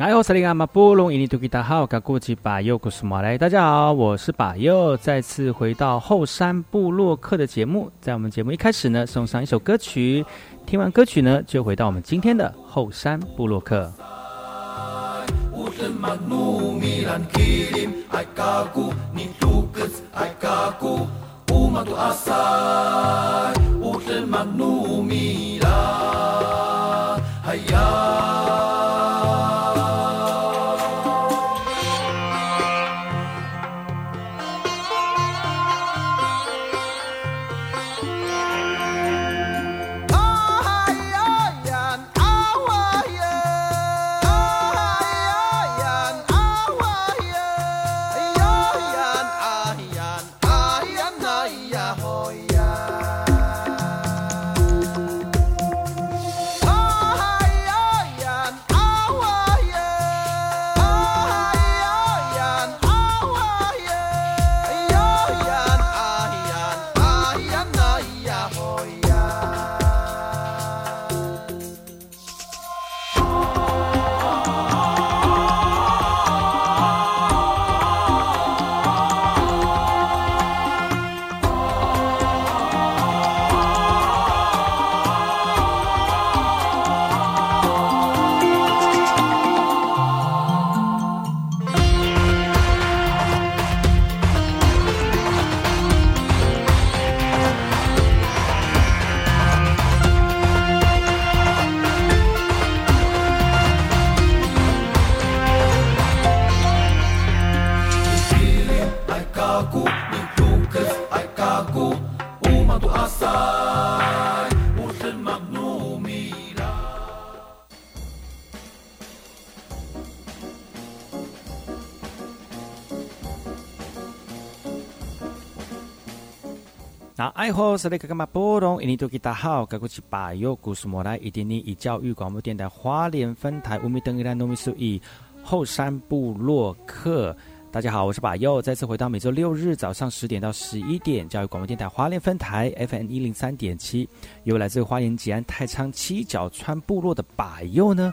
来，我是林阿马布隆，印尼土吉达好，噶过去把右古斯马来。大家好，我是把右，再次回到后山部落客的节目。在我们节目一开始呢，送上一首歌曲。听完歌曲呢，就回到我们今天的后山部落客。那爱好是那个干嘛波动？印尼多吉大好，该过去把右故事莫来，一点零一教育广播电台花莲分台乌米登伊拉诺米苏伊后山部落客。大家好，我是把右，再次回到每周六日早上十点到十一点，教育广播电台花莲分台 FM 一零三点七，由来自花莲吉安太仓七角川部落的把右呢。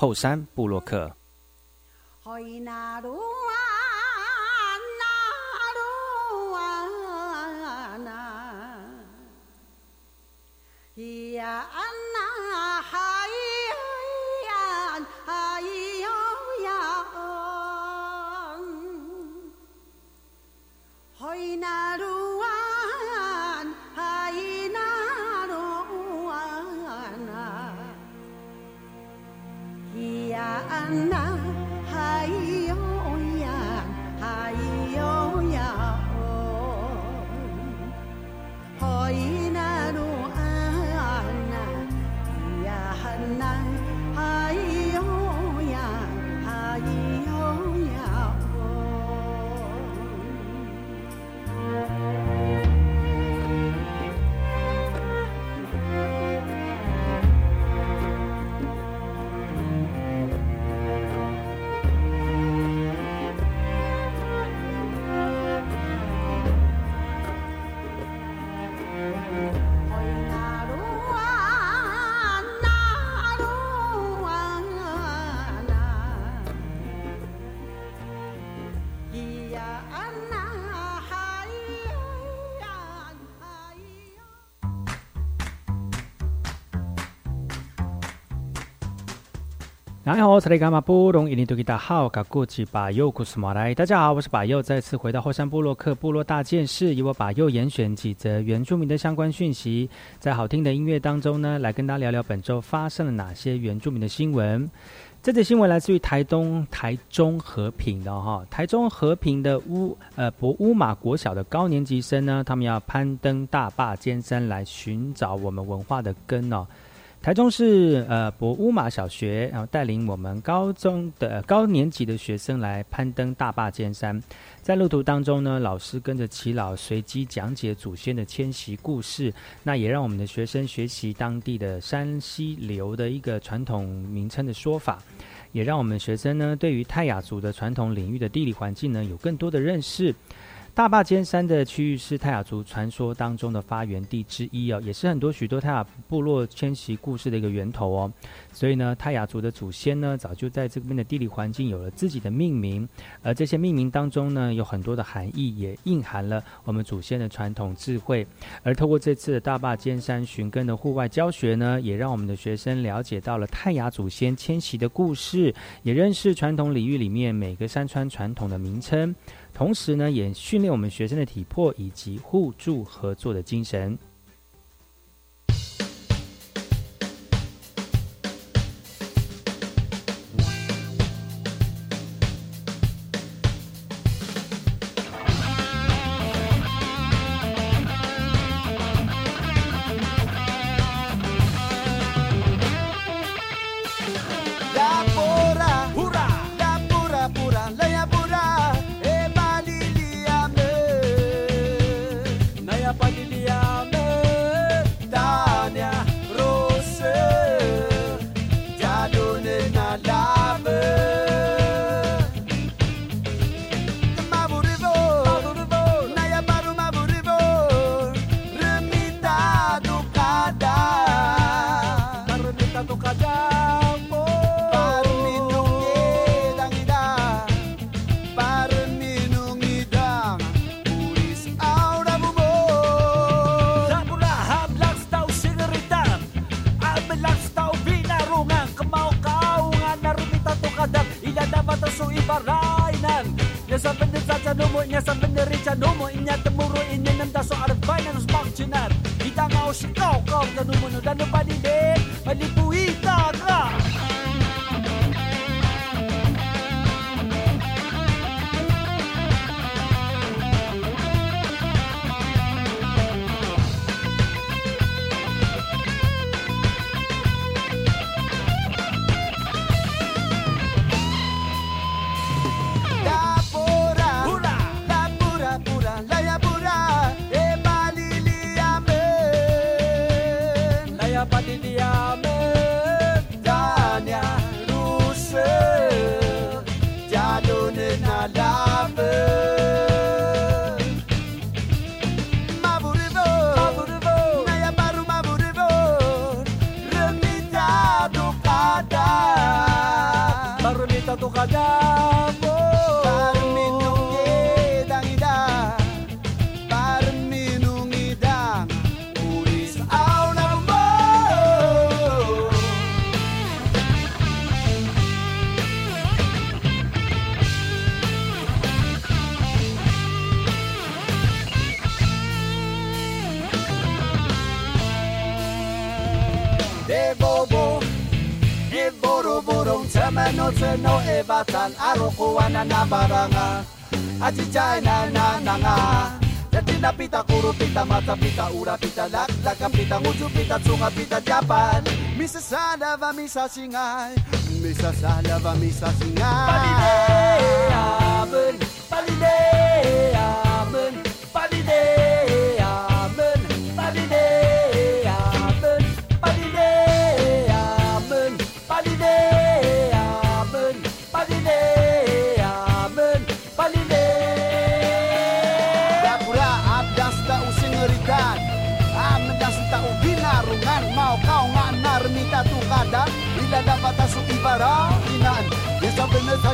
后山布洛克。and I. 你好，我是雷伽马布隆，印尼多吉达好，嘎古吉巴佑古斯马来。大家好，我是巴佑，再次回到后山部落克部落大件事，由我巴佑严选几则原住民的相关讯息，在好听的音乐当中呢，来跟大家聊聊本周发生了哪些原住民的新闻。这则新闻来自于台东台中和平的哈，台中和平的乌呃博乌马国小的高年级生呢，他们要攀登大坝尖山来寻找我们文化的根哦。台中市呃博乌马小学，然后带领我们高中的高年级的学生来攀登大坝尖山，在路途当中呢，老师跟着齐老随机讲解祖先的迁徙故事，那也让我们的学生学习当地的山溪流的一个传统名称的说法，也让我们学生呢对于泰雅族的传统领域的地理环境呢有更多的认识。大坝尖山的区域是泰雅族传说当中的发源地之一哦，也是很多许多泰雅部落迁徙故事的一个源头哦。所以呢，泰雅族的祖先呢，早就在这边的地理环境有了自己的命名，而这些命名当中呢，有很多的含义，也蕴含了我们祖先的传统智慧。而透过这次的大坝尖山寻根的户外教学呢，也让我们的学生了解到了泰雅祖先迁徙的故事，也认识传统领域里面每个山川传统的名称。同时呢，也训练我们学生的体魄以及互助合作的精神。Shadomo inya temuro inyan ang daso arvay na nusmak chinar. Kita nga o sikaw kaw ganun mo no dano arokoana na baranga. Achichaina na nanga. Latina pita, kuro pita, mata pita, ura pita, laklaka pita, nguju pita, tsunga pita, japan. Misa salava, misa singay, misa salava, misa singay Palidea, palidea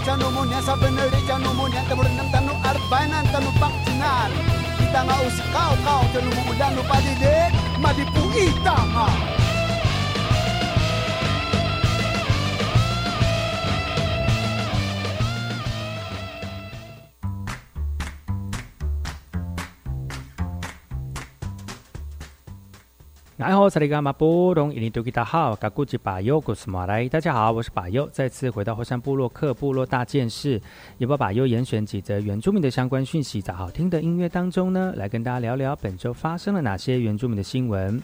chanu munya sabeneri chanu munya temerenam tanu arbainan tanu pakcinan kita ngau kau kau kau tanu lupa padidek madipu itama 爱好萨利伽马波隆伊尼多吉达好，嘎古吉巴尤古斯马来，大家好，我是巴尤，再次回到火山部落克部落大件事，也把巴尤严选几则原住民的相关讯息，在好听的音乐当中呢，来跟大家聊聊本周发生了哪些原住民的新闻。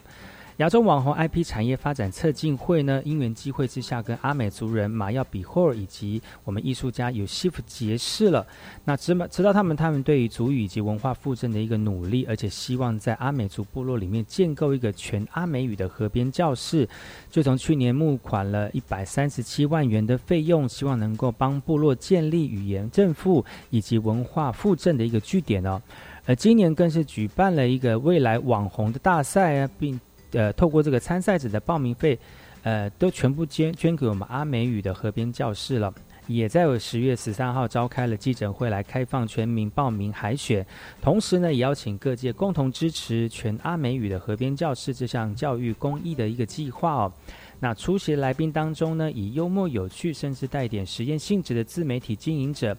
亚洲网红 IP 产业发展策进会呢，因缘机会之下，跟阿美族人马耀比霍尔以及我们艺术家有西夫结识了。那知知道他们他们对于族语以及文化复振的一个努力，而且希望在阿美族部落里面建构一个全阿美语的河边教室，就从去年募款了一百三十七万元的费用，希望能够帮部落建立语言正负以及文化复振的一个据点哦。而今年更是举办了一个未来网红的大赛啊，并。呃，透过这个参赛者的报名费，呃，都全部捐捐给我们阿美语的河边教室了。也在十月十三号召开了记者会来开放全民报名海选，同时呢，也邀请各界共同支持全阿美语的河边教室这项教育公益的一个计划哦。那出席来宾当中呢，以幽默有趣，甚至带点实验性质的自媒体经营者。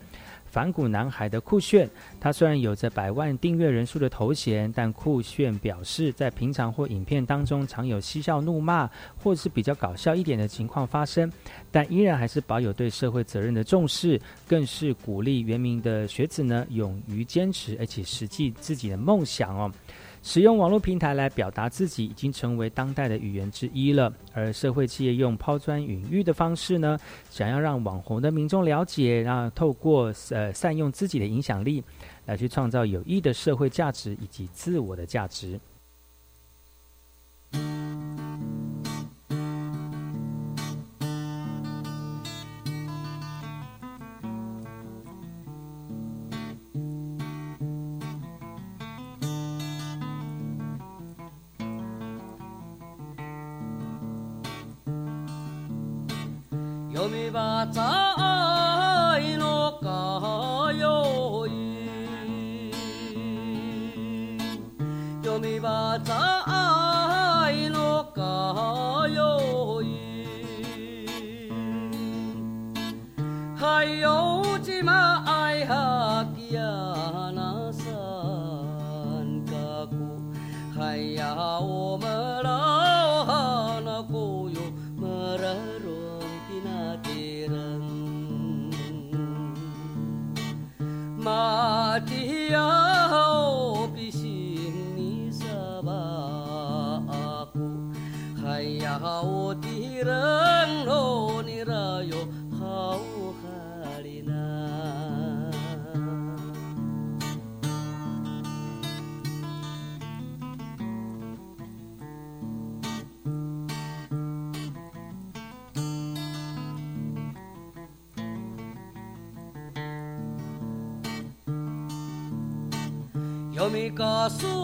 反骨男孩的酷炫，他虽然有着百万订阅人数的头衔，但酷炫表示，在平常或影片当中，常有嬉笑怒骂，或是比较搞笑一点的情况发生，但依然还是保有对社会责任的重视，更是鼓励原名的学子呢，勇于坚持，而且实际自己的梦想哦。使用网络平台来表达自己，已经成为当代的语言之一了。而社会企业用抛砖引玉的方式呢，想要让网红的民众了解，然后透过呃善用自己的影响力，来去创造有益的社会价值以及自我的价值。は在のかよい読みは在のかよいはう。ちまいは caso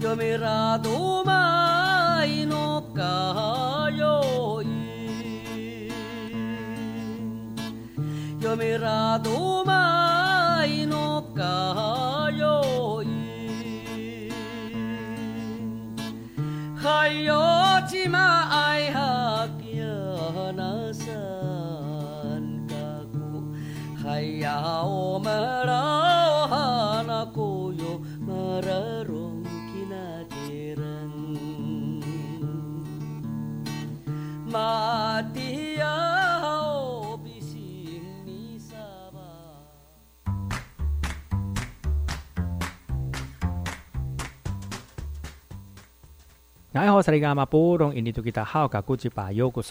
yo me raduma y no cayo yo me raduma 大家好，我是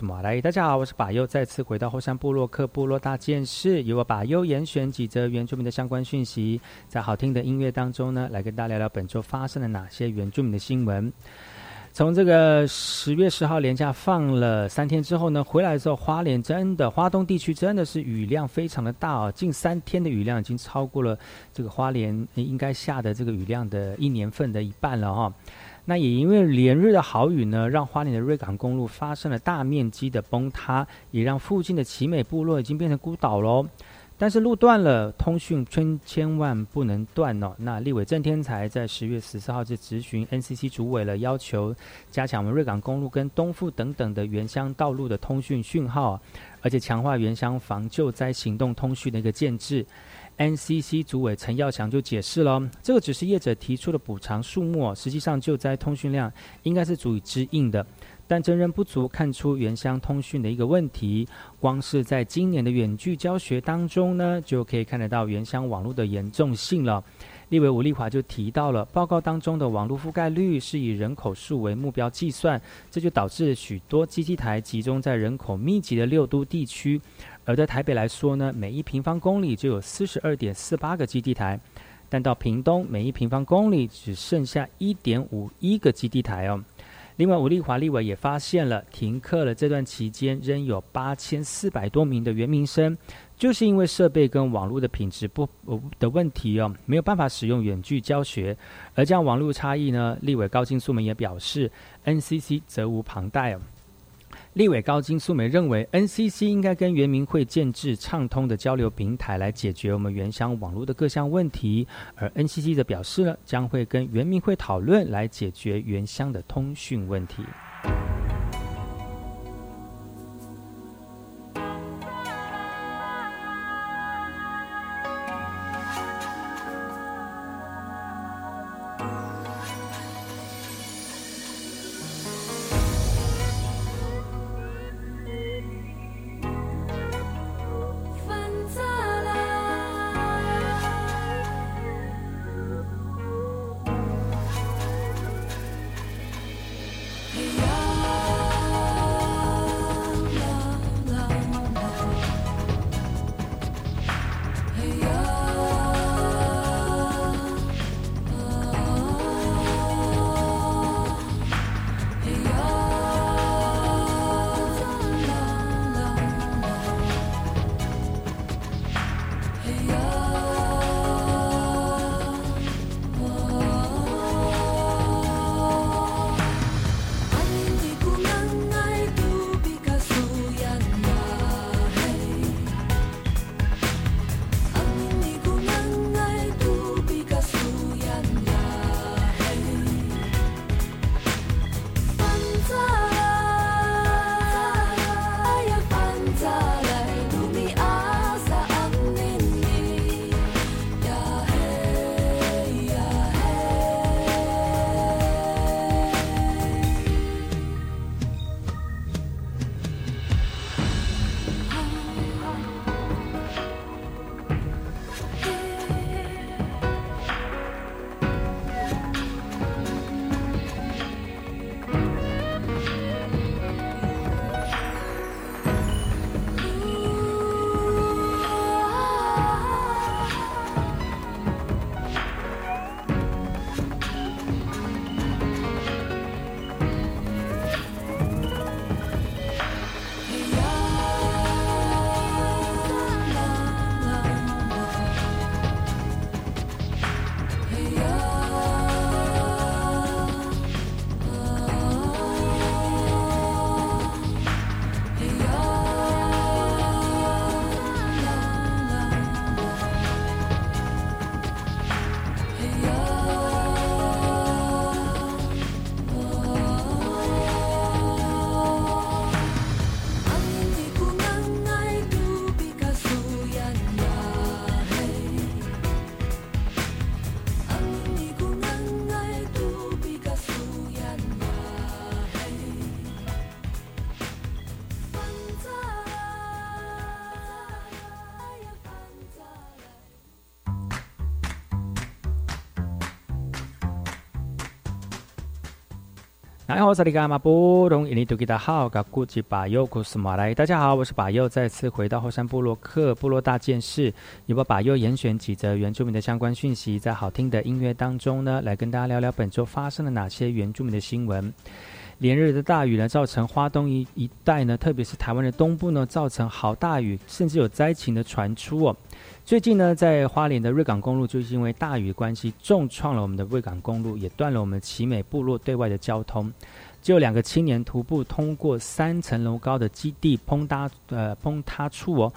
马来。大家好，我是巴优，再次回到后山部落克部落大件事，由我巴优严选几则原住民的相关讯息，在好听的音乐当中呢，来跟大家聊聊本周发生了哪些原住民的新闻。从这个十月十号连假放了三天之后呢，回来的时候，花莲真的花东地区真的是雨量非常的大哦，近三天的雨量已经超过了这个花莲应该下的这个雨量的一年份的一半了哈。那也因为连日的好雨呢，让花莲的瑞港公路发生了大面积的崩塌，也让附近的奇美部落已经变成孤岛喽。但是路断了，通讯千千万不能断哦。那立委郑天才在十月十四号就咨询 NCC 主委了，要求加强我们瑞港公路跟东富等等的原乡道路的通讯讯号，而且强化原乡防救灾行动通讯的一个建制。NCC 主委陈耀祥就解释了，这个只是业者提出的补偿数目，实际上救灾通讯量应该是足以支应的，但真人不足，看出原乡通讯的一个问题。光是在今年的远距教学当中呢，就可以看得到原乡网络的严重性了。立委吴丽华就提到了，报告当中的网络覆盖率是以人口数为目标计算，这就导致许多基地台集中在人口密集的六都地区。而在台北来说呢，每一平方公里就有四十二点四八个基地台，但到屏东，每一平方公里只剩下一点五一个基地台哦。另外，吴立华立委也发现了，停课了这段期间，仍有八千四百多名的原民生，就是因为设备跟网络的品质不呃的问题哦，没有办法使用远距教学。而这样网络差异呢，立委高金素们也表示，NCC 责无旁贷哦。立委高金素梅认为，NCC 应该跟原民会建制畅通的交流平台，来解决我们原乡网络的各项问题。而 NCC 则表示呢，将会跟原民会讨论，来解决原乡的通讯问题。来，我是里干马布隆，印尼多吉达好，噶古吉巴尤库斯马来。大家好，我是巴尤，再次回到后山部落克部落大件事，由我巴尤严选几则原住民的相关讯息，在好听的音乐当中呢，来跟大家聊聊本周发生了哪些原住民的新闻。连日的大雨呢，造成花东一一带呢，特别是台湾的东部呢，造成好大雨，甚至有灾情的传出哦。最近呢，在花莲的瑞港公路，就是因为大雨关系，重创了我们的瑞港公路，也断了我们奇美部落对外的交通。就有两个青年徒步通过三层楼高的基地崩塌，呃，崩塌处哦。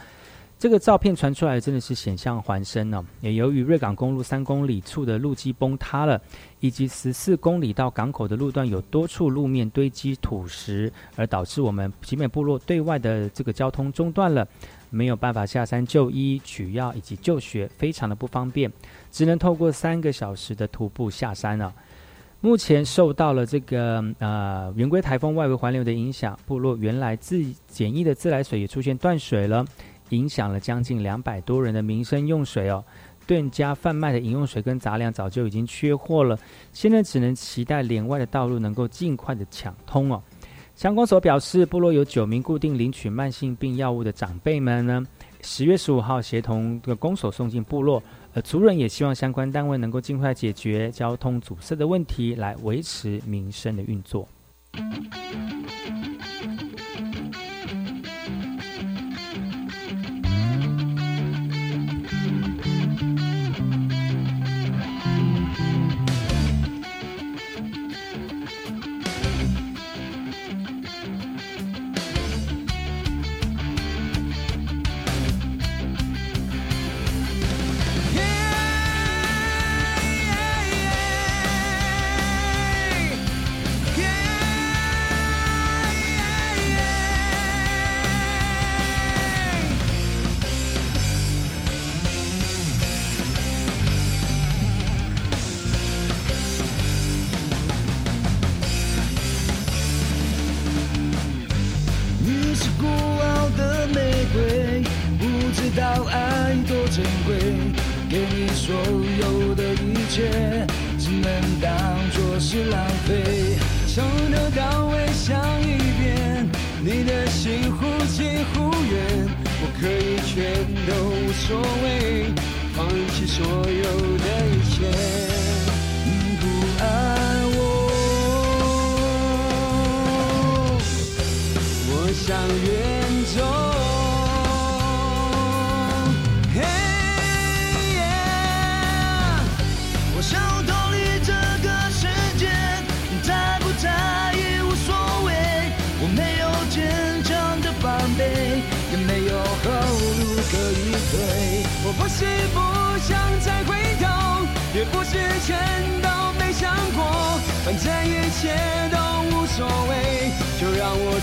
这个照片传出来，真的是险象环生呢。也由于瑞港公路三公里处的路基崩塌了，以及十四公里到港口的路段有多处路面堆积土石，而导致我们集美部落对外的这个交通中断了，没有办法下山就医、取药以及就学，非常的不方便，只能透过三个小时的徒步下山了。目前受到了这个呃圆规台风外围环流的影响，部落原来自简易的自来水也出现断水了。影响了将近两百多人的民生用水哦，店家贩卖的饮用水跟杂粮早就已经缺货了，现在只能期待连外的道路能够尽快的抢通哦。相关所表示，部落有九名固定领取慢性病药物的长辈们呢，十月十五号协同这个公所送进部落，呃，族人也希望相关单位能够尽快解决交通阻塞的问题，来维持民生的运作。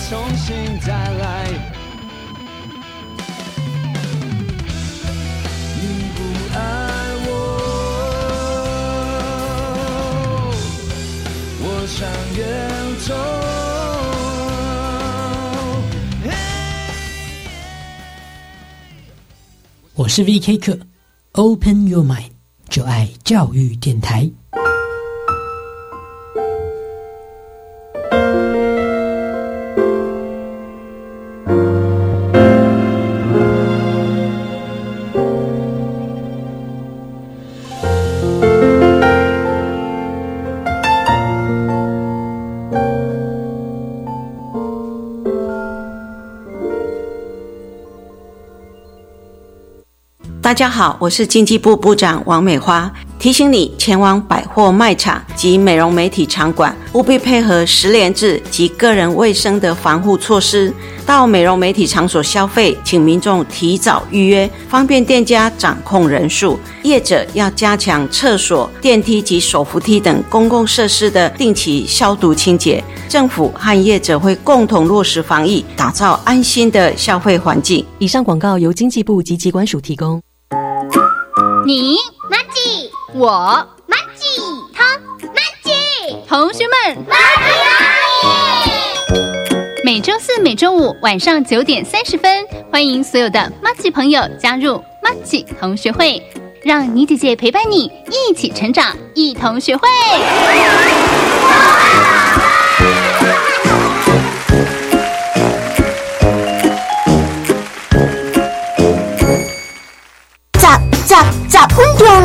重新再来。你不爱我，我想远走。我是 VK 客，Open Your Mind，就爱教育电台。大家好，我是经济部部长王美花。提醒你前往百货卖场及美容美体场馆，务必配合十连制及个人卫生的防护措施。到美容美体场所消费，请民众提早预约，方便店家掌控人数。业者要加强厕所、电梯及手扶梯等公共设施的定期消毒清洁。政府和业者会共同落实防疫，打造安心的消费环境。以上广告由经济部及机关署提供。你 Maggie，我 Maggie，他 Maggie，同学们。Maggie 每周四、每周五晚上九点三十分，欢迎所有的 Maggie 朋友加入 Maggie 同学会，让你姐姐陪伴你一起成长，一同学会。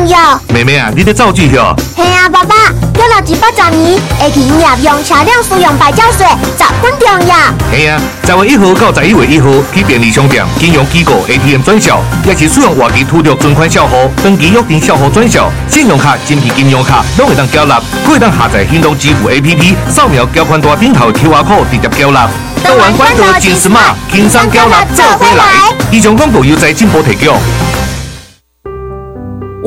重要。妹妹啊，你得照记哦。系啊，爸爸，叫了一百十年，会去营业用车辆使用牌照税，十分重要。系啊，十月一号到十一月一号去便利商店、金融机构 ATM 转销，也是使用活期土着存款账户，登记约定账户转销，信用卡、真皮金融卡拢会当缴纳，可以当下载行动支付 APP，扫描缴款单顶头 QR code 直接缴纳。台湾管道真是嘛，轻松缴纳做回来。以上广告由在进步提供。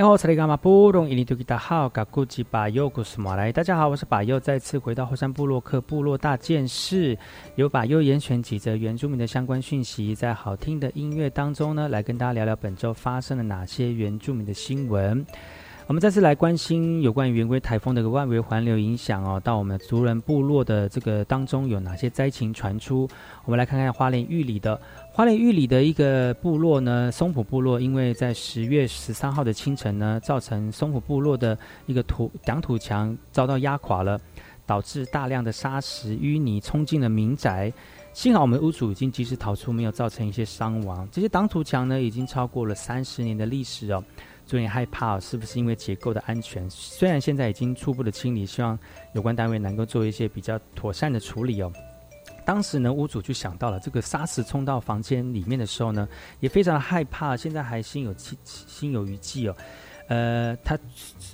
你好，查理伽马布隆伊尼图吉达好，嘎古吉巴尤古斯马来。大家好，我是巴尤，再次回到后山部落克部落大件事，由巴尤严选几则原住民的相关讯息，在好听的音乐当中呢，来跟大家聊聊本周发生了哪些原住民的新闻。我们再次来关心有关于圆规台风的一个外围环流影响哦，到我们族人部落的这个当中有哪些灾情传出？我们来看看花莲玉里的。花莲玉里的一个部落呢，松浦部落，因为在十月十三号的清晨呢，造成松浦部落的一个土挡土墙遭到压垮了。导致大量的沙石淤泥冲进了民宅。幸好我们屋主已经及时逃出，没有造成一些伤亡。这些挡土墙呢，已经超过了三十年的历史哦。有点害怕，是不是因为结构的安全？虽然现在已经初步的清理，希望有关单位能够做一些比较妥善的处理哦。当时呢，屋主就想到了这个沙石冲到房间里面的时候呢，也非常害怕，现在还心有戚心有余悸哦。呃，他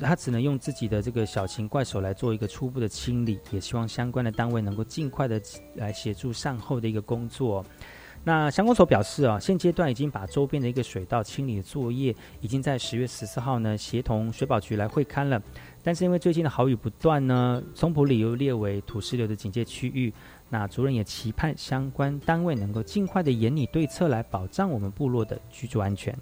他只能用自己的这个小型怪手来做一个初步的清理，也希望相关的单位能够尽快的来协助善后的一个工作。那相公所表示啊，现阶段已经把周边的一个水道清理的作业，已经在十月十四号呢协同水保局来会勘了。但是因为最近的好雨不断呢，松浦里又列为土石流的警戒区域，那族人也期盼相关单位能够尽快的严拟对策来保障我们部落的居住安全。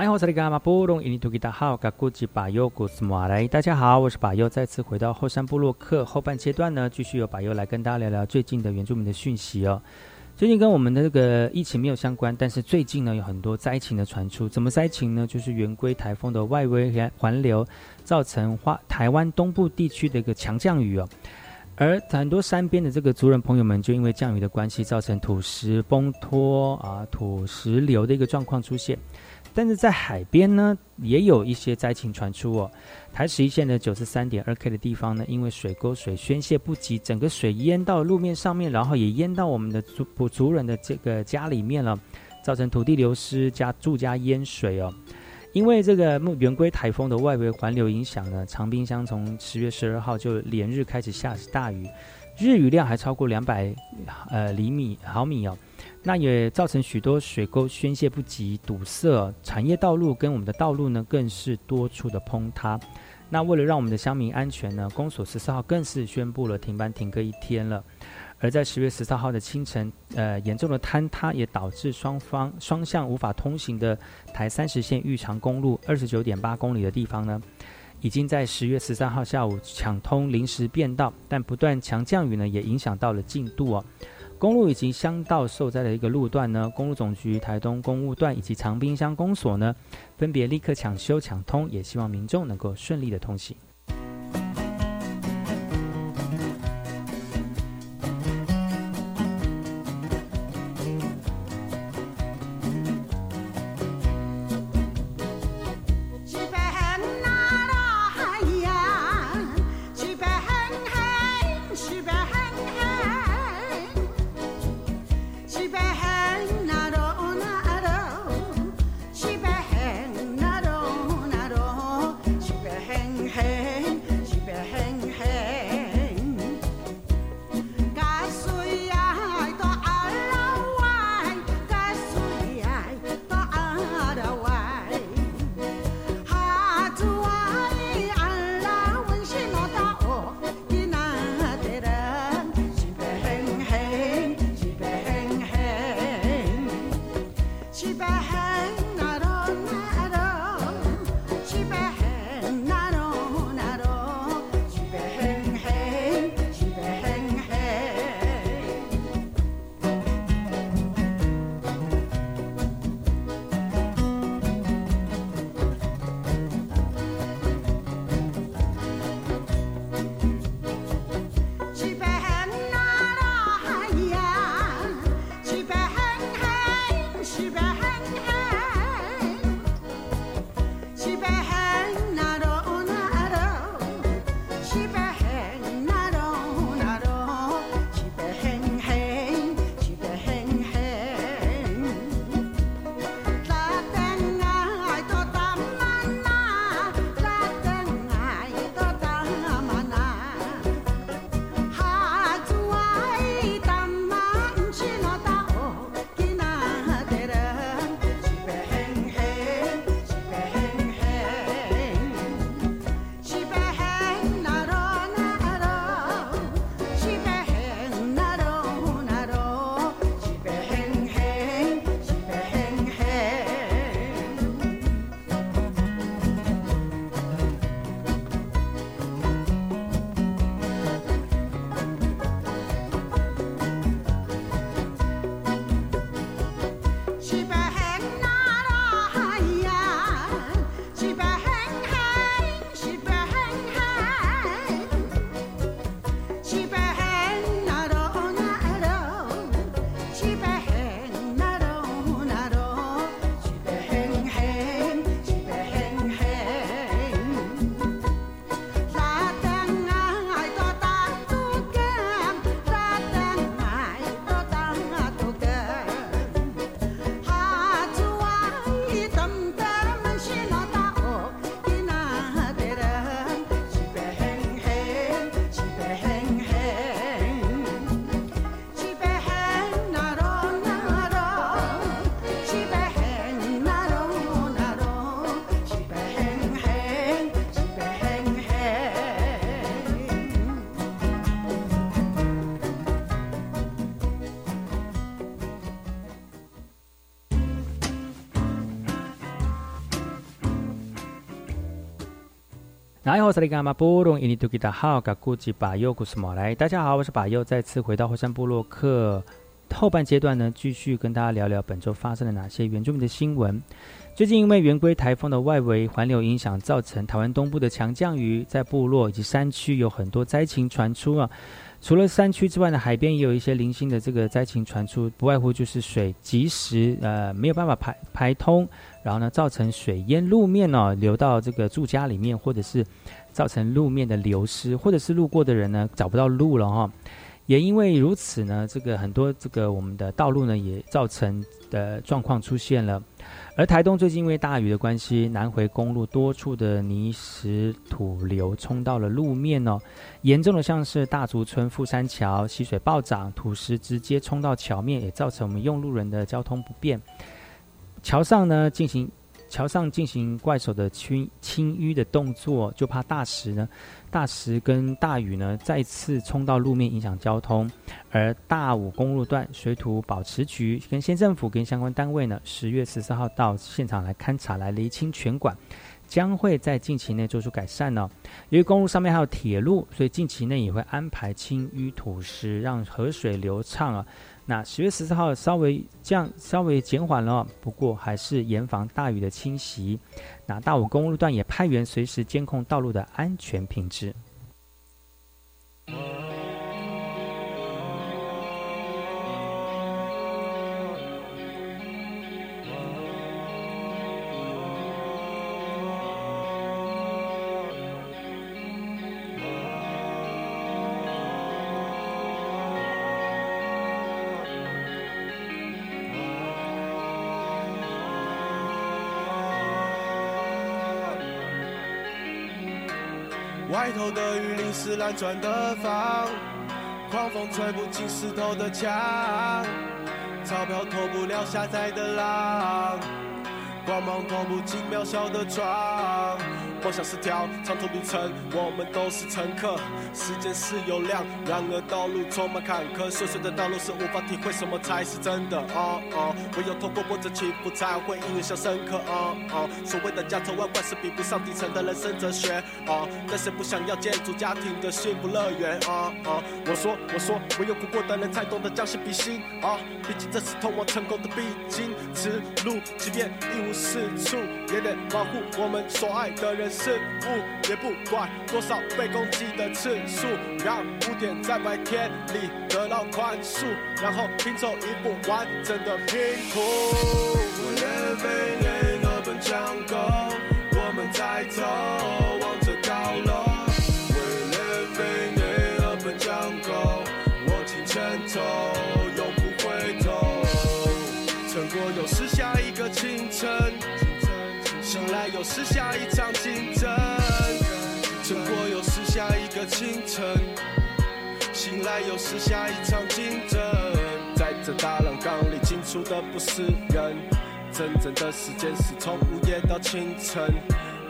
大家好，我是巴优，再次回到后山部落克后半阶段呢，继续由巴优来跟大家聊聊最近的原住民的讯息哦。最近跟我们的这个疫情没有相关，但是最近呢有很多灾情的传出。怎么灾情呢？就是圆规台风的外围环流造成花台湾东部地区的一个强降雨哦，而很多山边的这个族人朋友们就因为降雨的关系，造成土石崩脱啊、土石流的一个状况出现。但是在海边呢，也有一些灾情传出哦。台十一线的九十三点二 K 的地方呢，因为水沟水宣泄不及，整个水淹到路面上面，然后也淹到我们的族族人的这个家里面了，造成土地流失加住家淹水哦。因为这个木圆规台风的外围环流影响呢，长滨乡从十月十二号就连日开始下大雨，日雨量还超过两百呃厘米毫米哦。那也造成许多水沟宣泄不及、堵塞，产业道路跟我们的道路呢，更是多处的崩塌。那为了让我们的乡民安全呢，公所十四号更是宣布了停班停课一天了。而在十月十四号的清晨，呃，严重的坍塌也导致双方双向无法通行的台三十线玉长公路二十九点八公里的地方呢，已经在十月十三号下午抢通临时变道，但不断强降雨呢，也影响到了进度哦。公路以及乡道受灾的一个路段呢，公路总局台东公务段以及长滨乡公所呢，分别立刻抢修抢通，也希望民众能够顺利的通行。大家好，我是巴尤，再次回到火山部落克后半阶段呢，继续跟大家聊聊本周发生了哪些原住民的新闻。最近因为圆规台风的外围环流影响，造成台湾东部的强降雨，在部落以及山区有很多灾情传出啊。除了山区之外呢，海边也有一些零星的这个灾情传出，不外乎就是水及时呃没有办法排排通。然后呢，造成水淹路面哦，流到这个住家里面，或者是造成路面的流失，或者是路过的人呢找不到路了哈。也因为如此呢，这个很多这个我们的道路呢也造成的状况出现了。而台东最近因为大雨的关系，南回公路多处的泥石土流冲到了路面哦，严重的像是大竹村富山桥溪水暴涨，土石直接冲到桥面，也造成我们用路人的交通不便。桥上呢进行。桥上进行怪手的清清淤的动作，就怕大石呢，大石跟大雨呢再次冲到路面，影响交通。而大武公路段水土保持局跟县政府跟相关单位呢，十月十四号到现场来勘察，来厘清全管，将会在近期内做出改善呢。由于公路上面还有铁路，所以近期内也会安排清淤土石，让河水流畅啊。那十月十四号稍微降，稍微减缓了，不过还是严防大雨的侵袭。那大武公路段也派员随时监控道路的安全品质。是蓝砖的房，狂风吹不进石头的墙，钞票脱不了下载的浪，光芒透不进渺小的窗。梦想是条长途旅程，我们都是乘客。时间是有量，然而道路充满坎坷。顺遂的道路是无法体会什么才是真的。哦哦，唯有透过波折起伏，才会印象深刻。哦哦，所谓的家头万贯是比不上底层的人生哲学。哦，但谁不想要建筑家庭的幸福乐园？哦哦，我说我说，唯有苦过的人才懂得将心比心。哦，毕竟这是通往成功的必经之路，即便一无是处，也得保护我们所爱的人。事物也不管多少被攻击的次数，让污点在白天里得到宽恕，然后拼凑一部完整的拼图。Living in urban jungle，我们在走，又是下一场竞争，撑过又是下一个清晨。醒来又是下一场竞争，在这大浪缸里进出的不是人，真正的时间是从午夜到清晨。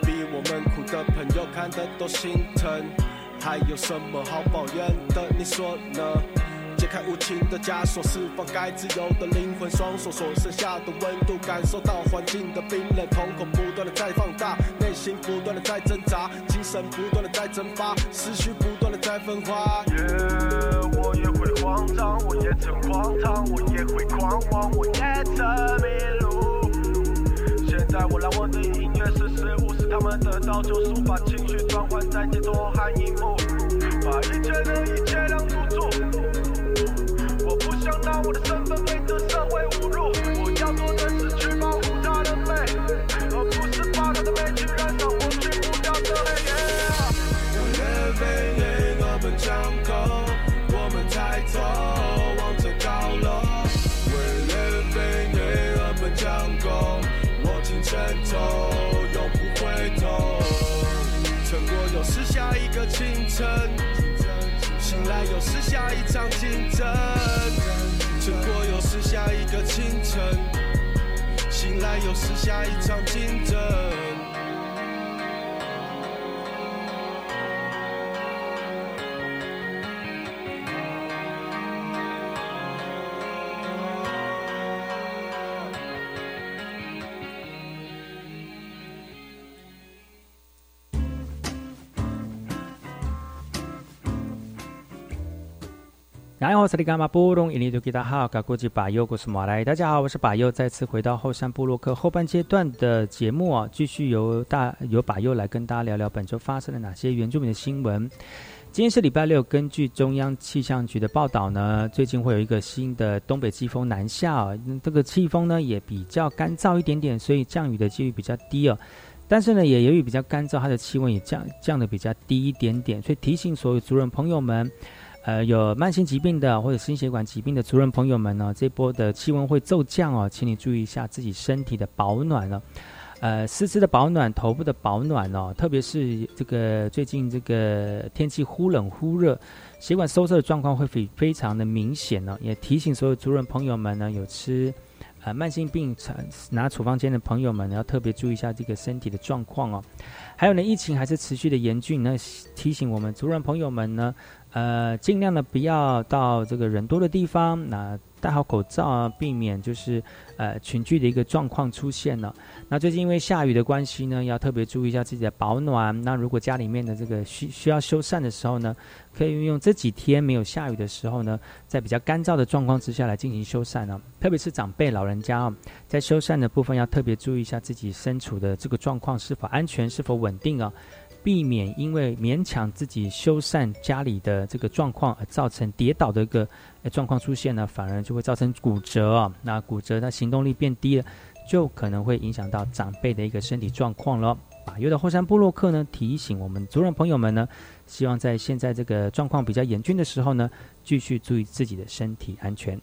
比我们苦的朋友看的都心疼，还有什么好抱怨的？你说呢？解开无情的枷锁，释放该自由的灵魂，双手所剩下的温度，感受到环境的冰冷，瞳孔不断的在放大，内心不断的在挣扎，精神不断的在蒸发，思绪不断的在分化。耶，我也会慌张，我也曾荒唐，我也会狂妄，我也曾迷路。现在我让我的音乐是事物，是他们得到救赎，把情绪转换在节奏和音符，把一切的一切让堵住。想到我的身份被这社会侮辱，我要做的是去保护她的美，而不是把她的美去燃烧我去不掉的黑夜。Living in urban jungle，我们在走，望着高楼。We're living in urban jungle，握紧拳头，永不回头。撑过又是下一个清晨。醒来又是下一场竞争，撑过又是下一个清晨，醒来又是下一场竞争。然后，萨利伽马布隆伊尼多吉达好，我是巴尤古斯马来，大家好，我是巴尤，再次回到后山部落克后半阶段的节目啊，继续由大由巴尤来跟大家聊聊本周发生了哪些原住民的新闻。今天是礼拜六，根据中央气象局的报道呢，最近会有一个新的东北季风南下，这个气风呢也比较干燥一点点，所以降雨的几率比较低哦。但是呢，也由于比较干燥，它的气温也降降的比较低一点点，所以提醒所有族人朋友们。呃，有慢性疾病的或者心血管疾病的族人朋友们呢，这波的气温会骤降哦，请你注意一下自己身体的保暖了。呃，四肢的保暖，头部的保暖哦，特别是这个最近这个天气忽冷忽热，血管收缩的状况会非非常的明显呢。也提醒所有族人朋友们呢，有吃呃慢性病拿处方间的朋友们，要特别注意一下这个身体的状况哦。还有呢，疫情还是持续的严峻，那提醒我们族人朋友们呢。呃，尽量的不要到这个人多的地方，那戴好口罩啊，避免就是呃群聚的一个状况出现了。那最近因为下雨的关系呢，要特别注意一下自己的保暖。那如果家里面的这个需需要修缮的时候呢，可以运用这几天没有下雨的时候呢，在比较干燥的状况之下来进行修缮呢。特别是长辈老人家啊，在修缮的部分要特别注意一下自己身处的这个状况是否安全，是否稳定啊。避免因为勉强自己修缮家里的这个状况而造成跌倒的一个状况出现呢，反而就会造成骨折啊。那骨折，它行动力变低了，就可能会影响到长辈的一个身体状况了。啊，有的后山部落客呢提醒我们族人朋友们呢，希望在现在这个状况比较严峻的时候呢，继续注意自己的身体安全。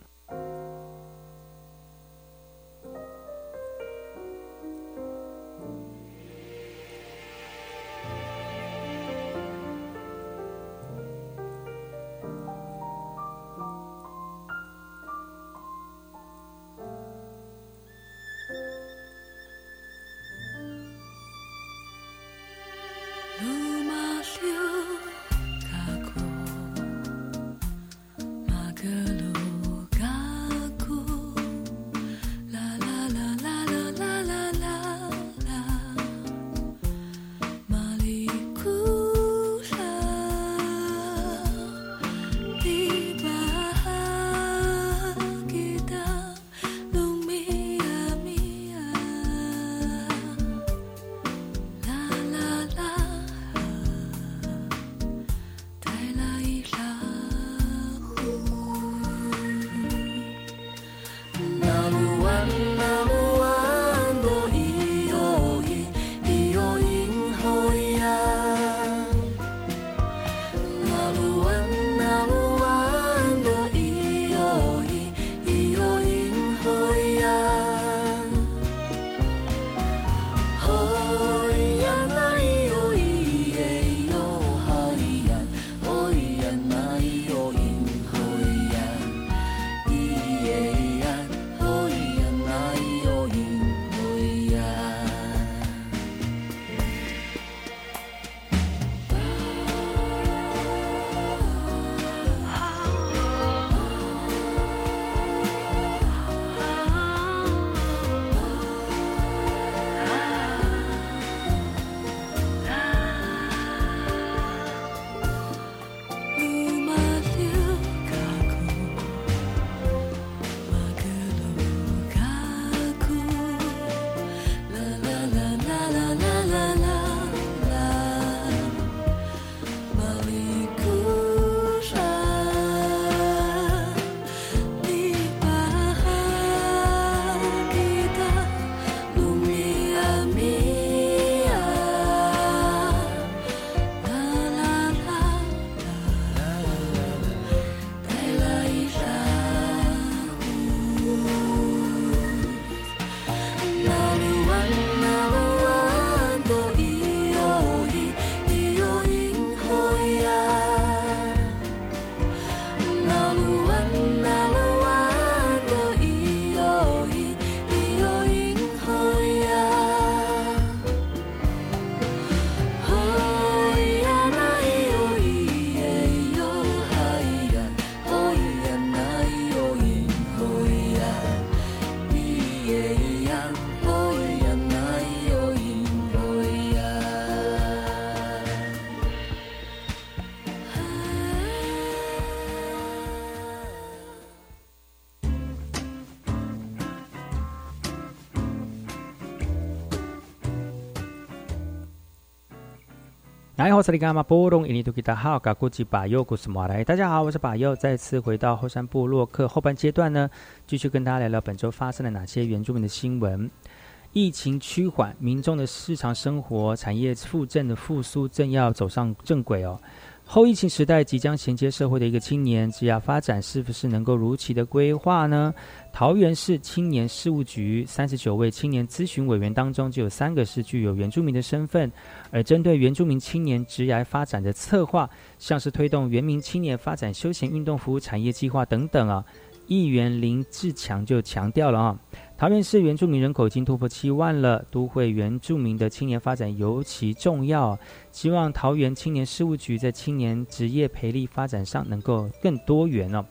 大家好，我是巴尤，再次回到后山部落客后半阶段呢，继续跟大家聊聊本周发生了哪些原住民的新闻。疫情趋缓，民众的日常生活、产业复振的复苏正要走上正轨哦。后疫情时代即将衔接社会的一个青年，职业发展是不是能够如期的规划呢？桃园市青年事务局三十九位青年咨询委员当中，就有三个是具有原住民的身份。而针对原住民青年职业发展的策划，像是推动原民青年发展休闲运动服务产业计划等等啊，议员林志强就强调了啊。桃园市原住民人口已经突破七万了，都会原住民的青年发展尤其重要。希望桃园青年事务局在青年职业培力发展上能够更多元哦。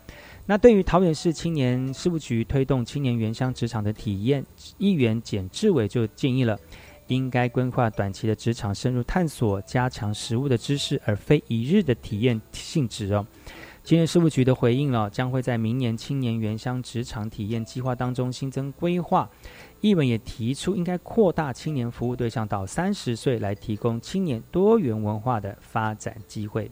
那对于桃园市青年事务局推动青年原乡职场的体验，议员简志伟就建议了，应该规划短期的职场深入探索，加强实务的知识，而非一日的体验性质哦。青年事务局的回应了，将会在明年青年原乡职场体验计划当中新增规划。译文也提出，应该扩大青年服务对象到三十岁，来提供青年多元文化的发展机会。